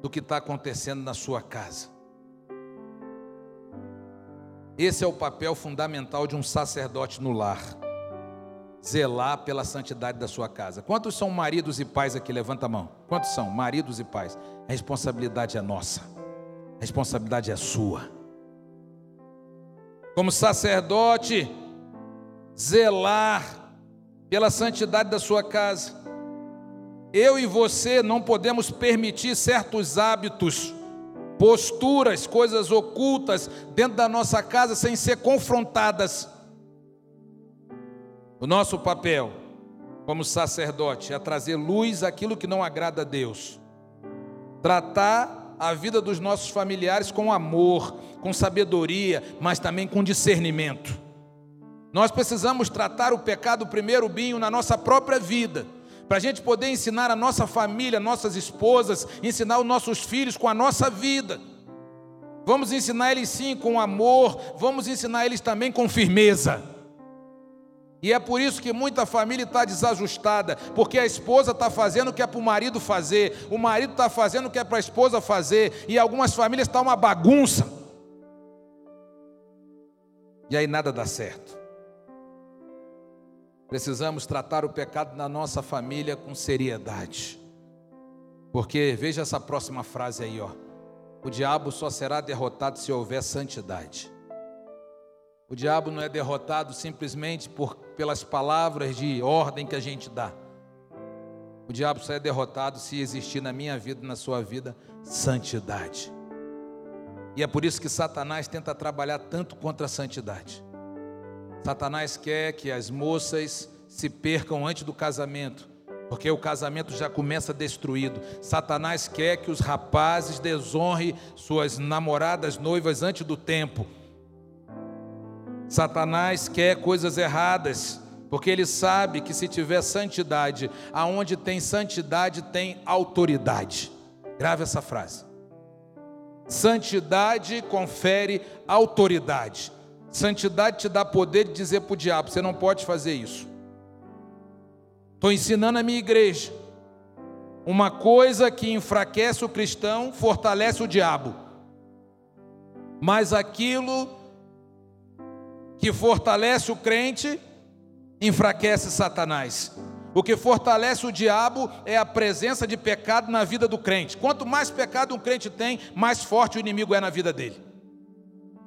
do que está acontecendo na sua casa. Esse é o papel fundamental de um sacerdote no lar. Zelar pela santidade da sua casa. Quantos são maridos e pais aqui? Levanta a mão. Quantos são maridos e pais? A responsabilidade é nossa. A responsabilidade é sua. Como sacerdote, zelar pela santidade da sua casa. Eu e você não podemos permitir certos hábitos posturas, coisas ocultas dentro da nossa casa sem ser confrontadas. O nosso papel como sacerdote é trazer luz àquilo que não agrada a Deus, tratar a vida dos nossos familiares com amor, com sabedoria, mas também com discernimento. Nós precisamos tratar o pecado primeiro, binho, na nossa própria vida para a gente poder ensinar a nossa família, nossas esposas, ensinar os nossos filhos com a nossa vida. Vamos ensinar eles sim com amor, vamos ensinar eles também com firmeza. E é por isso que muita família está desajustada, porque a esposa está fazendo o que é para o marido fazer, o marido está fazendo o que é para a esposa fazer, e algumas famílias está uma bagunça. E aí nada dá certo. Precisamos tratar o pecado na nossa família com seriedade. Porque veja essa próxima frase aí, ó. O diabo só será derrotado se houver santidade. O diabo não é derrotado simplesmente por, pelas palavras de ordem que a gente dá. O diabo só é derrotado se existir na minha vida, na sua vida, santidade. E é por isso que Satanás tenta trabalhar tanto contra a santidade. Satanás quer que as moças se percam antes do casamento, porque o casamento já começa destruído. Satanás quer que os rapazes desonrem suas namoradas noivas antes do tempo. Satanás quer coisas erradas, porque ele sabe que se tiver santidade, aonde tem santidade tem autoridade. Grave essa frase. Santidade confere autoridade. Santidade te dá poder de dizer para o diabo: você não pode fazer isso. Estou ensinando a minha igreja. Uma coisa que enfraquece o cristão fortalece o diabo, mas aquilo que fortalece o crente enfraquece Satanás. O que fortalece o diabo é a presença de pecado na vida do crente. Quanto mais pecado um crente tem, mais forte o inimigo é na vida dele.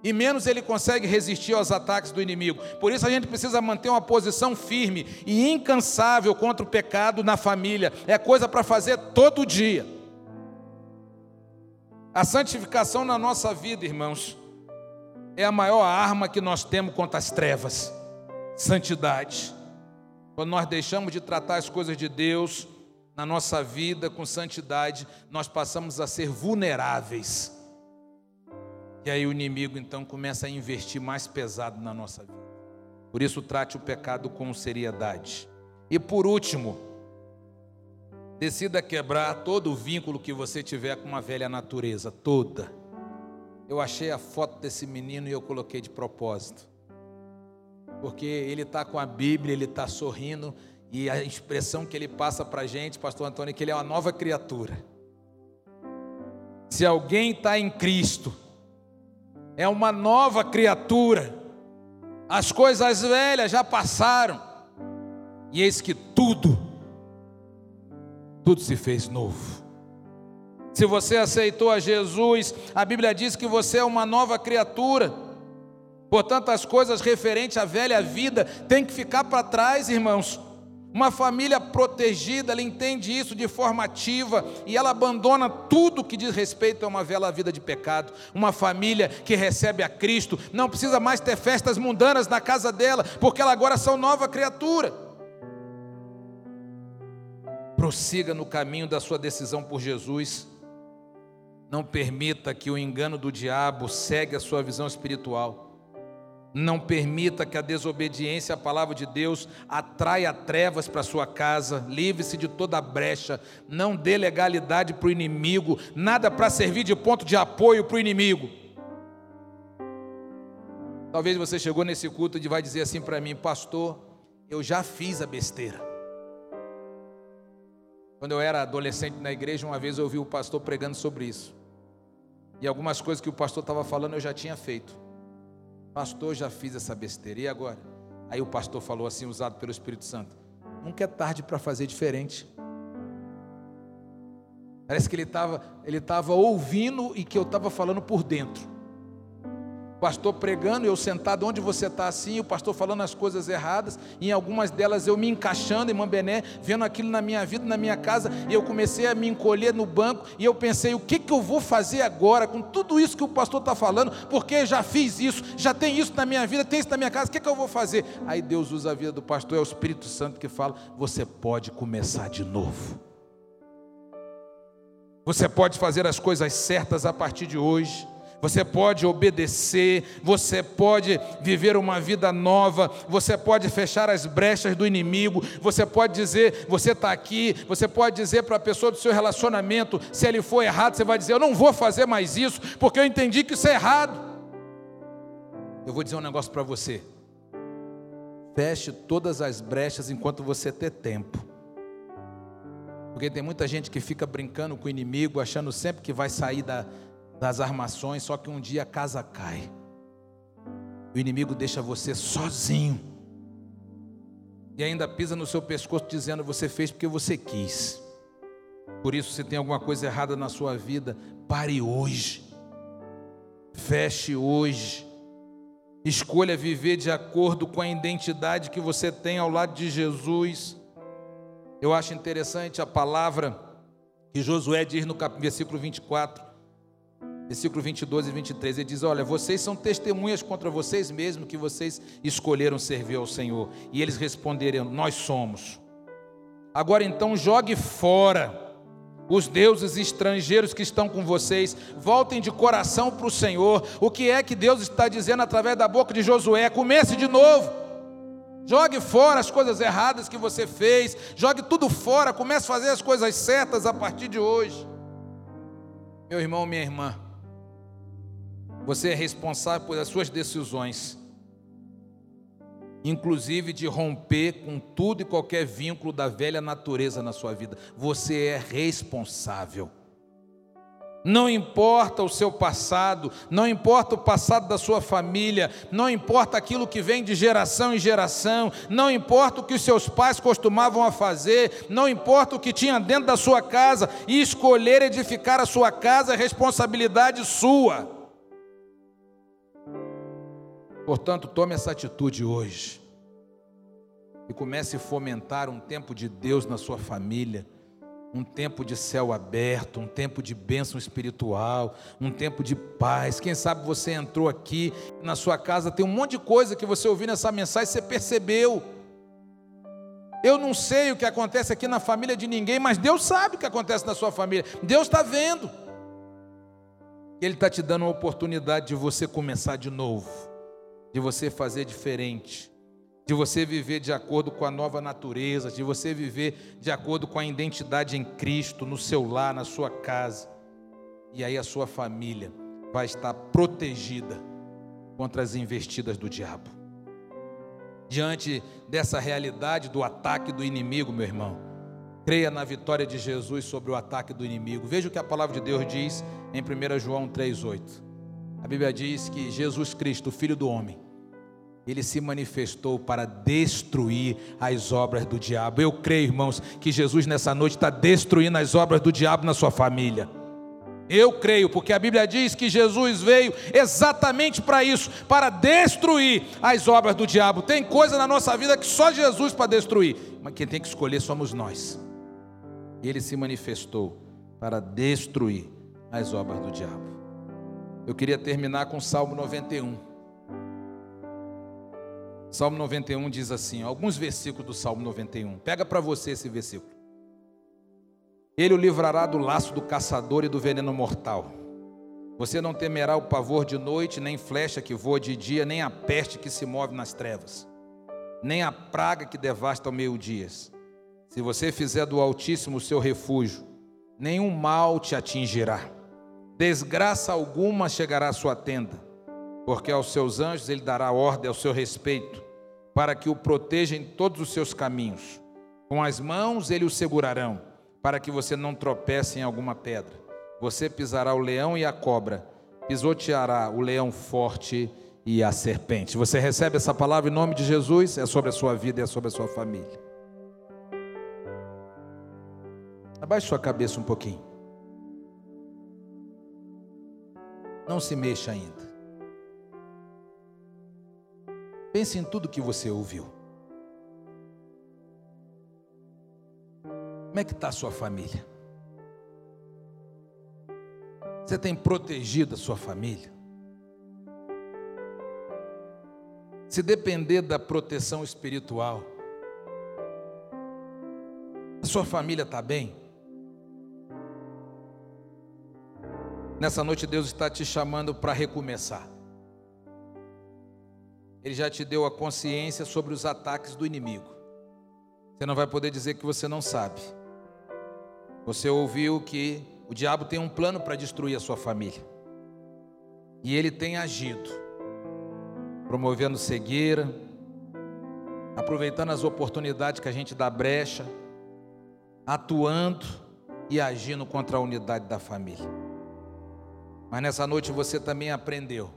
E menos ele consegue resistir aos ataques do inimigo. Por isso a gente precisa manter uma posição firme e incansável contra o pecado na família. É coisa para fazer todo dia. A santificação na nossa vida, irmãos, é a maior arma que nós temos contra as trevas. Santidade. Quando nós deixamos de tratar as coisas de Deus na nossa vida com santidade, nós passamos a ser vulneráveis. E aí o inimigo então começa a investir mais pesado na nossa vida. Por isso, trate o pecado com seriedade. E por último, decida quebrar todo o vínculo que você tiver com uma velha natureza, toda. Eu achei a foto desse menino e eu coloquei de propósito porque ele está com a Bíblia, ele está sorrindo, e a expressão que ele passa para a gente, Pastor Antônio, é que ele é uma nova criatura. Se alguém está em Cristo, é uma nova criatura, as coisas velhas já passaram, e eis que tudo, tudo se fez novo. Se você aceitou a Jesus, a Bíblia diz que você é uma nova criatura. Portanto, as coisas referentes à velha vida têm que ficar para trás, irmãos. Uma família protegida, ela entende isso de forma ativa e ela abandona tudo que diz respeito a uma velha vida de pecado. Uma família que recebe a Cristo não precisa mais ter festas mundanas na casa dela, porque ela agora são nova criatura. Prossiga no caminho da sua decisão por Jesus. Não permita que o engano do diabo segue a sua visão espiritual. Não permita que a desobediência à palavra de Deus atraia trevas para sua casa. Livre-se de toda brecha. Não dê legalidade para o inimigo. Nada para servir de ponto de apoio para o inimigo. Talvez você chegou nesse culto e vai dizer assim para mim, pastor, eu já fiz a besteira. Quando eu era adolescente na igreja, uma vez eu ouvi o pastor pregando sobre isso. E algumas coisas que o pastor estava falando eu já tinha feito. Pastor, já fiz essa besteira, e agora? Aí o pastor falou assim, usado pelo Espírito Santo: Nunca é tarde para fazer diferente. Parece que ele estava ele tava ouvindo e que eu estava falando por dentro pastor pregando, eu sentado onde você está assim, o pastor falando as coisas erradas, e em algumas delas eu me encaixando em Mambené, vendo aquilo na minha vida, na minha casa, e eu comecei a me encolher no banco, e eu pensei, o que, que eu vou fazer agora com tudo isso que o pastor está falando, porque já fiz isso, já tem isso na minha vida, tem isso na minha casa, o que, que eu vou fazer? Aí Deus usa a vida do pastor, é o Espírito Santo que fala, você pode começar de novo. Você pode fazer as coisas certas a partir de hoje você pode obedecer, você pode viver uma vida nova, você pode fechar as brechas do inimigo, você pode dizer, você está aqui, você pode dizer para a pessoa do seu relacionamento, se ele for errado, você vai dizer, eu não vou fazer mais isso, porque eu entendi que isso é errado. Eu vou dizer um negócio para você. Feche todas as brechas enquanto você ter tempo. Porque tem muita gente que fica brincando com o inimigo, achando sempre que vai sair da, das armações, só que um dia a casa cai. O inimigo deixa você sozinho. E ainda pisa no seu pescoço dizendo: Você fez porque você quis. Por isso, se tem alguma coisa errada na sua vida, pare hoje. Feche hoje. Escolha viver de acordo com a identidade que você tem ao lado de Jesus. Eu acho interessante a palavra que Josué diz no versículo 24 versículo 22 e 23, ele diz: Olha, vocês são testemunhas contra vocês mesmos que vocês escolheram servir ao Senhor. E eles responderam: Nós somos. Agora então, jogue fora os deuses estrangeiros que estão com vocês, voltem de coração para o Senhor. O que é que Deus está dizendo através da boca de Josué? Comece de novo. Jogue fora as coisas erradas que você fez, jogue tudo fora, comece a fazer as coisas certas a partir de hoje. Meu irmão, minha irmã, você é responsável pelas suas decisões. inclusive de romper com tudo e qualquer vínculo da velha natureza na sua vida. Você é responsável. Não importa o seu passado, não importa o passado da sua família, não importa aquilo que vem de geração em geração, não importa o que os seus pais costumavam a fazer, não importa o que tinha dentro da sua casa, e escolher edificar a sua casa é responsabilidade sua. Portanto, tome essa atitude hoje e comece a fomentar um tempo de Deus na sua família um tempo de céu aberto, um tempo de bênção espiritual, um tempo de paz. Quem sabe você entrou aqui na sua casa, tem um monte de coisa que você ouviu nessa mensagem, você percebeu. Eu não sei o que acontece aqui na família de ninguém, mas Deus sabe o que acontece na sua família. Deus está vendo. Ele está te dando uma oportunidade de você começar de novo, de você fazer diferente de você viver de acordo com a nova natureza, de você viver de acordo com a identidade em Cristo, no seu lar, na sua casa. E aí a sua família vai estar protegida contra as investidas do diabo. Diante dessa realidade do ataque do inimigo, meu irmão, creia na vitória de Jesus sobre o ataque do inimigo. Veja o que a palavra de Deus diz em 1 João 3,8. A Bíblia diz que Jesus Cristo, Filho do Homem, ele se manifestou para destruir as obras do diabo. Eu creio, irmãos, que Jesus nessa noite está destruindo as obras do diabo na sua família. Eu creio, porque a Bíblia diz que Jesus veio exatamente para isso, para destruir as obras do diabo. Tem coisa na nossa vida que só Jesus para destruir, mas quem tem que escolher somos nós. Ele se manifestou para destruir as obras do diabo. Eu queria terminar com Salmo 91. Salmo 91 diz assim, alguns versículos do Salmo 91. Pega para você esse versículo. Ele o livrará do laço do caçador e do veneno mortal. Você não temerá o pavor de noite, nem flecha que voa de dia, nem a peste que se move nas trevas, nem a praga que devasta ao meio-dia. Se você fizer do Altíssimo o seu refúgio, nenhum mal te atingirá. Desgraça alguma chegará à sua tenda porque aos seus anjos ele dará ordem ao seu respeito, para que o proteja em todos os seus caminhos. Com as mãos ele o segurarão, para que você não tropece em alguma pedra. Você pisará o leão e a cobra, pisoteará o leão forte e a serpente. Você recebe essa palavra em nome de Jesus? É sobre a sua vida e é sobre a sua família. Abaixe sua cabeça um pouquinho. Não se mexa ainda. Pense em tudo que você ouviu. Como é que está a sua família? Você tem protegido a sua família? Se depender da proteção espiritual, a sua família está bem? Nessa noite Deus está te chamando para recomeçar. Ele já te deu a consciência sobre os ataques do inimigo. Você não vai poder dizer que você não sabe. Você ouviu que o diabo tem um plano para destruir a sua família. E ele tem agido, promovendo cegueira, aproveitando as oportunidades que a gente dá brecha, atuando e agindo contra a unidade da família. Mas nessa noite você também aprendeu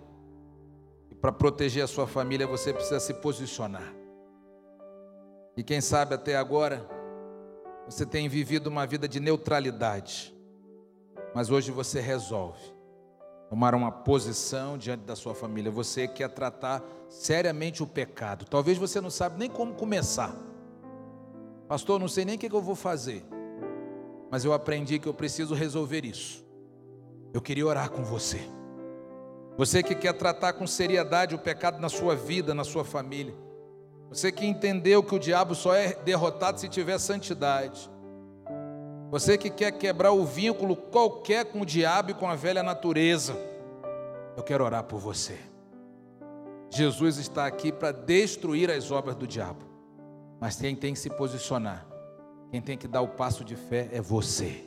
para proteger a sua família, você precisa se posicionar. E quem sabe até agora você tem vivido uma vida de neutralidade, mas hoje você resolve tomar uma posição diante da sua família. Você quer tratar seriamente o pecado. Talvez você não sabe nem como começar. Pastor, não sei nem o que eu vou fazer. Mas eu aprendi que eu preciso resolver isso. Eu queria orar com você. Você que quer tratar com seriedade o pecado na sua vida, na sua família. Você que entendeu que o diabo só é derrotado se tiver santidade. Você que quer quebrar o vínculo qualquer com o diabo e com a velha natureza. Eu quero orar por você. Jesus está aqui para destruir as obras do diabo. Mas quem tem que se posicionar, quem tem que dar o passo de fé é você.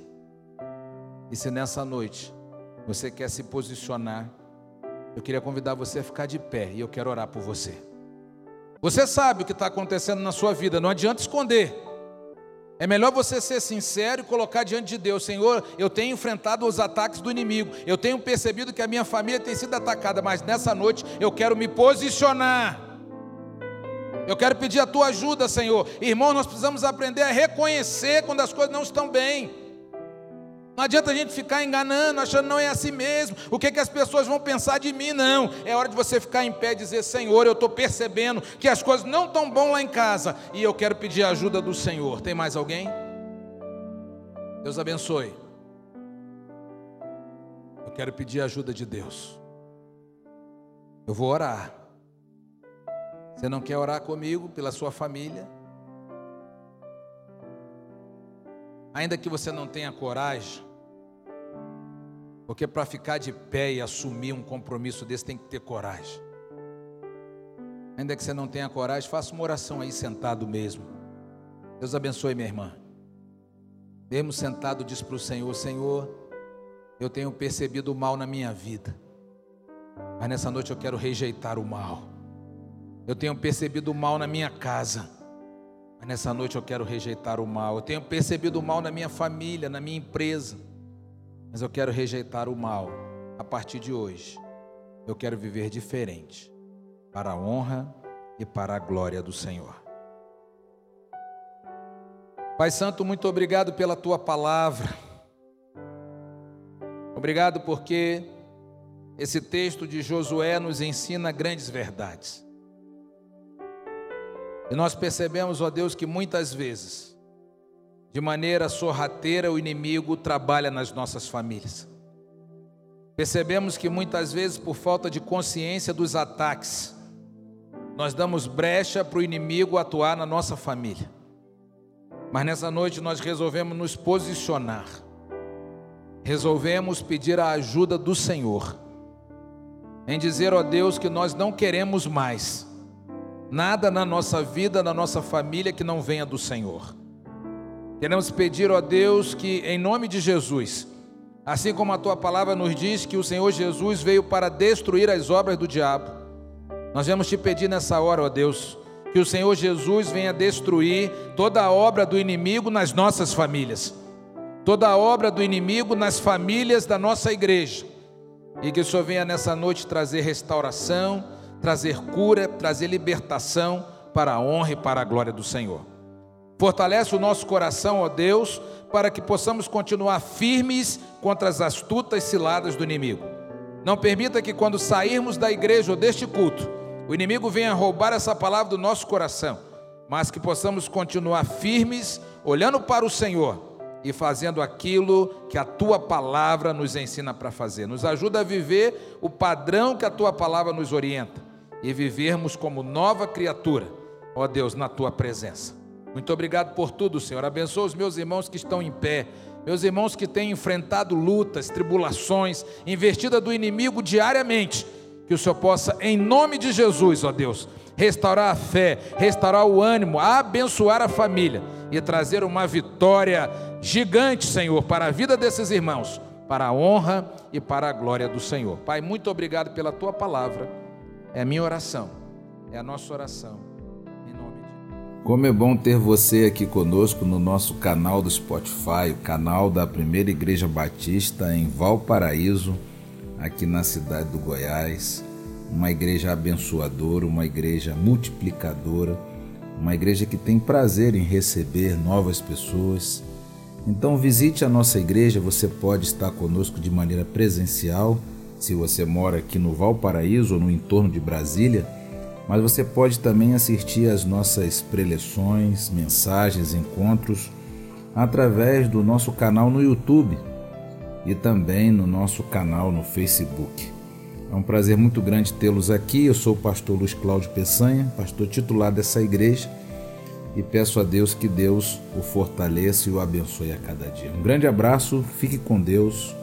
E se nessa noite você quer se posicionar, eu queria convidar você a ficar de pé e eu quero orar por você. Você sabe o que está acontecendo na sua vida, não adianta esconder. É melhor você ser sincero e colocar diante de Deus: Senhor, eu tenho enfrentado os ataques do inimigo, eu tenho percebido que a minha família tem sido atacada, mas nessa noite eu quero me posicionar. Eu quero pedir a tua ajuda, Senhor. Irmão, nós precisamos aprender a reconhecer quando as coisas não estão bem. Não adianta a gente ficar enganando, achando não é assim mesmo. O que, que as pessoas vão pensar de mim? Não. É hora de você ficar em pé e dizer: Senhor, eu estou percebendo que as coisas não estão bom lá em casa e eu quero pedir a ajuda do Senhor. Tem mais alguém? Deus abençoe. Eu quero pedir a ajuda de Deus. Eu vou orar. Você não quer orar comigo pela sua família? Ainda que você não tenha coragem, porque para ficar de pé e assumir um compromisso desse tem que ter coragem. Ainda que você não tenha coragem, faça uma oração aí sentado mesmo. Deus abençoe minha irmã. Mesmo sentado, diz para o Senhor: Senhor, eu tenho percebido o mal na minha vida, mas nessa noite eu quero rejeitar o mal. Eu tenho percebido o mal na minha casa, mas nessa noite eu quero rejeitar o mal. Eu tenho percebido o mal na minha família, na minha empresa. Mas eu quero rejeitar o mal a partir de hoje. Eu quero viver diferente, para a honra e para a glória do Senhor. Pai Santo, muito obrigado pela tua palavra. Obrigado porque esse texto de Josué nos ensina grandes verdades. E nós percebemos, ó Deus, que muitas vezes de maneira sorrateira, o inimigo trabalha nas nossas famílias. Percebemos que muitas vezes, por falta de consciência dos ataques, nós damos brecha para o inimigo atuar na nossa família. Mas nessa noite nós resolvemos nos posicionar, resolvemos pedir a ajuda do Senhor, em dizer, ó Deus, que nós não queremos mais nada na nossa vida, na nossa família que não venha do Senhor. Queremos pedir, ó Deus, que em nome de Jesus, assim como a tua palavra nos diz que o Senhor Jesus veio para destruir as obras do diabo, nós vamos te pedir nessa hora, ó Deus, que o Senhor Jesus venha destruir toda a obra do inimigo nas nossas famílias, toda a obra do inimigo nas famílias da nossa igreja, e que o Senhor venha nessa noite trazer restauração, trazer cura, trazer libertação para a honra e para a glória do Senhor. Fortalece o nosso coração, ó Deus, para que possamos continuar firmes contra as astutas ciladas do inimigo. Não permita que quando sairmos da igreja ou deste culto, o inimigo venha roubar essa palavra do nosso coração, mas que possamos continuar firmes, olhando para o Senhor e fazendo aquilo que a tua palavra nos ensina para fazer. Nos ajuda a viver o padrão que a tua palavra nos orienta e vivermos como nova criatura, ó Deus, na tua presença. Muito obrigado por tudo, Senhor. Abençoa os meus irmãos que estão em pé, meus irmãos que têm enfrentado lutas, tribulações, investida do inimigo diariamente. Que o Senhor possa, em nome de Jesus, ó Deus, restaurar a fé, restaurar o ânimo, abençoar a família e trazer uma vitória gigante, Senhor, para a vida desses irmãos, para a honra e para a glória do Senhor. Pai, muito obrigado pela tua palavra. É a minha oração, é a nossa oração como é bom ter você aqui conosco no nosso canal do Spotify, o canal da Primeira Igreja Batista em Valparaíso, aqui na cidade do Goiás. Uma igreja abençoadora, uma igreja multiplicadora, uma igreja que tem prazer em receber novas pessoas. Então visite a nossa igreja, você pode estar conosco de maneira presencial, se você mora aqui no Valparaíso ou no entorno de Brasília mas você pode também assistir às nossas preleções, mensagens, encontros através do nosso canal no YouTube e também no nosso canal no Facebook. É um prazer muito grande tê-los aqui. Eu sou o pastor Luiz Cláudio Peçanha, pastor titular dessa igreja, e peço a Deus que Deus o fortaleça e o abençoe a cada dia. Um grande abraço, fique com Deus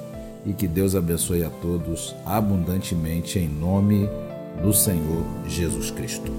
e que Deus abençoe a todos abundantemente em nome de do Senhor Jesus Cristo.